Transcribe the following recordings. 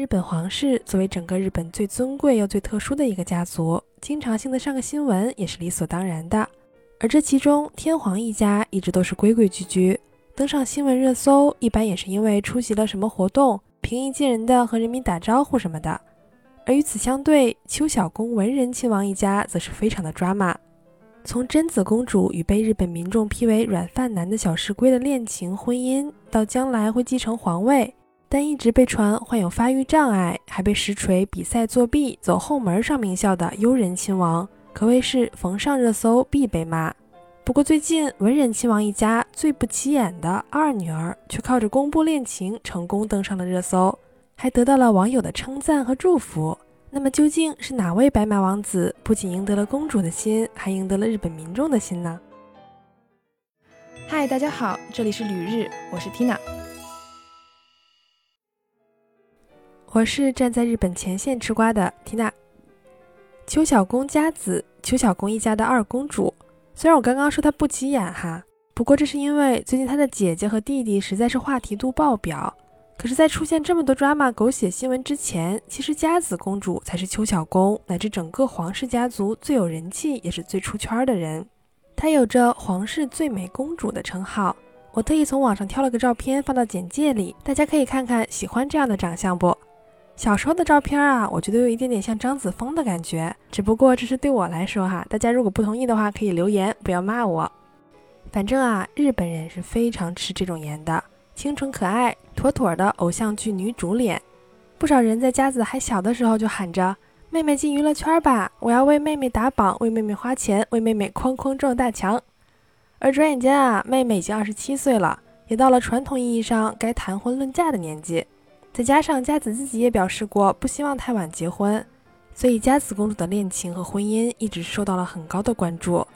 日本皇室作为整个日本最尊贵又最特殊的一个家族，经常性的上个新闻也是理所当然的。而这其中，天皇一家一直都是规规矩矩，登上新闻热搜，一般也是因为出席了什么活动，平易近人的和人民打招呼什么的。而与此相对，邱小宫文仁亲王一家则是非常的抓马。从贞子公主与被日本民众批为软饭男的小石龟的恋情婚姻，到将来会继承皇位。但一直被传患有发育障碍，还被实锤比赛作弊、走后门上名校的悠仁亲王，可谓是逢上热搜必被骂。不过最近文仁亲王一家最不起眼的二女儿，却靠着公布恋情成功登上了热搜，还得到了网友的称赞和祝福。那么究竟是哪位白马王子不仅赢得了公主的心，还赢得了日本民众的心呢？嗨，大家好，这里是旅日，我是 Tina。我是站在日本前线吃瓜的缇娜。邱小宫家子，邱小宫一家的二公主。虽然我刚刚说她不起眼哈，不过这是因为最近她的姐姐和弟弟实在是话题度爆表。可是，在出现这么多 drama 狗血新闻之前，其实家子公主才是邱小宫乃至整个皇室家族最有人气也是最出圈的人。她有着皇室最美公主的称号。我特意从网上挑了个照片放到简介里，大家可以看看，喜欢这样的长相不？小时候的照片啊，我觉得有一点点像张子枫的感觉，只不过这是对我来说哈，大家如果不同意的话，可以留言，不要骂我。反正啊，日本人是非常吃这种颜的，清纯可爱、妥妥的偶像剧女主脸。不少人在佳子还小的时候就喊着：“妹妹进娱乐圈吧，我要为妹妹打榜，为妹妹花钱，为妹妹哐哐撞大墙。”而转眼间啊，妹妹已经二十七岁了，也到了传统意义上该谈婚论嫁的年纪。再加上佳子自己也表示过不希望太晚结婚，所以佳子公主的恋情和婚姻一直受到了很高的关注。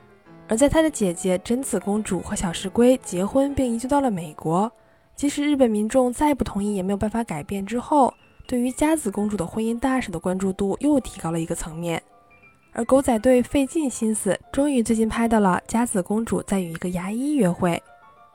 而在她的姐姐贞子公主和小石龟结婚并移居到了美国，即使日本民众再不同意也没有办法改变。之后，对于佳子公主的婚姻大事的关注度又提高了一个层面。而狗仔队费尽心思，终于最近拍到了佳子公主在与一个牙医约会。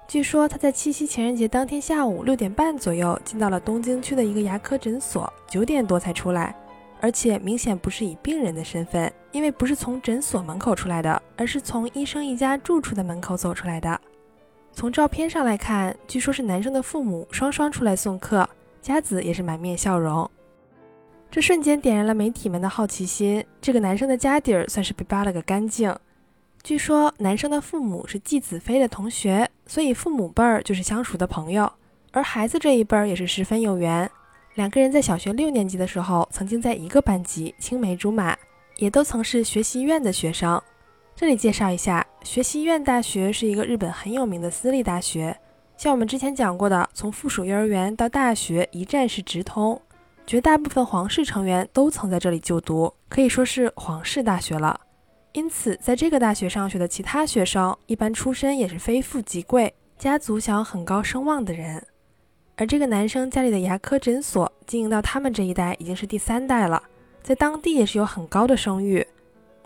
据说他在七夕情人节当天下午六点半左右进到了东京区的一个牙科诊所，九点多才出来，而且明显不是以病人的身份，因为不是从诊所门口出来的，而是从医生一家住处的门口走出来的。从照片上来看，据说是男生的父母双双出来送客，佳子也是满面笑容。这瞬间点燃了媒体们的好奇心，这个男生的家底儿算是被扒了个干净。据说男生的父母是季子妃的同学，所以父母辈儿就是相熟的朋友，而孩子这一辈儿也是十分有缘。两个人在小学六年级的时候曾经在一个班级，青梅竹马，也都曾是学习院的学生。这里介绍一下，学习院大学是一个日本很有名的私立大学，像我们之前讲过的，从附属幼儿园到大学一站式直通，绝大部分皇室成员都曾在这里就读，可以说是皇室大学了。因此，在这个大学上学的其他学生，一般出身也是非富即贵，家族想要很高声望的人。而这个男生家里的牙科诊所经营到他们这一代已经是第三代了，在当地也是有很高的声誉。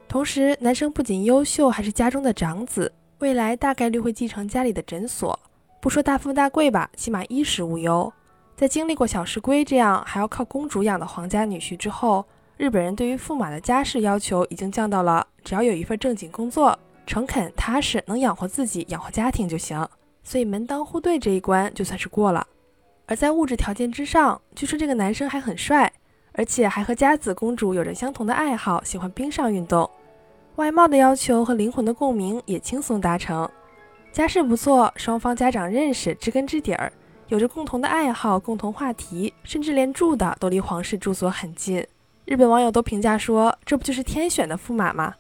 同时，男生不仅优秀，还是家中的长子，未来大概率会继承家里的诊所。不说大富大贵吧，起码衣食无忧。在经历过小石龟这样还要靠公主养的皇家女婿之后，日本人对于驸马的家世要求已经降到了。只要有一份正经工作，诚恳踏实，能养活自己、养活家庭就行。所以门当户对这一关就算是过了。而在物质条件之上，据说这个男生还很帅，而且还和佳子公主有着相同的爱好，喜欢冰上运动。外貌的要求和灵魂的共鸣也轻松达成。家世不错，双方家长认识，知根知底儿，有着共同的爱好、共同话题，甚至连住的都离皇室住所很近。日本网友都评价说：“这不就是天选的驸马吗？”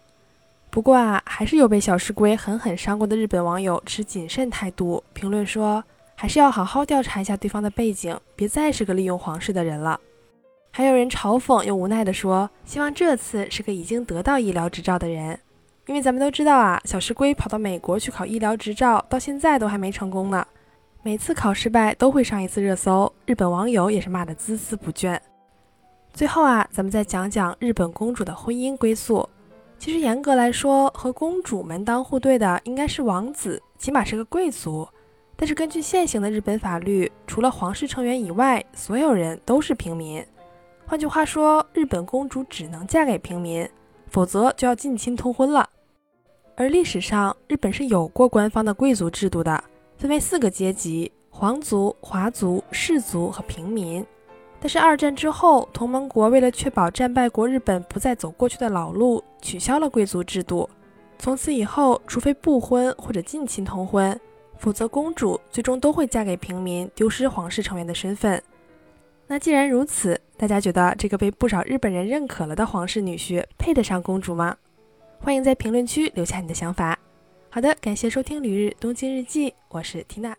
不过啊，还是有被小石龟狠狠伤过的日本网友持谨慎态度，评论说还是要好好调查一下对方的背景，别再是个利用皇室的人了。还有人嘲讽又无奈地说，希望这次是个已经得到医疗执照的人，因为咱们都知道啊，小石龟跑到美国去考医疗执照，到现在都还没成功呢。每次考失败都会上一次热搜，日本网友也是骂得孜孜不倦。最后啊，咱们再讲讲日本公主的婚姻归宿。其实严格来说，和公主门当户对的应该是王子，起码是个贵族。但是根据现行的日本法律，除了皇室成员以外，所有人都是平民。换句话说，日本公主只能嫁给平民，否则就要近亲通婚了。而历史上，日本是有过官方的贵族制度的，分为四个阶级：皇族、华族、士族和平民。但是二战之后，同盟国为了确保战败国日本不再走过去的老路，取消了贵族制度。从此以后，除非不婚或者近亲通婚，否则公主最终都会嫁给平民，丢失皇室成员的身份。那既然如此，大家觉得这个被不少日本人认可了的皇室女婿配得上公主吗？欢迎在评论区留下你的想法。好的，感谢收听《旅日东京日记》，我是缇娜。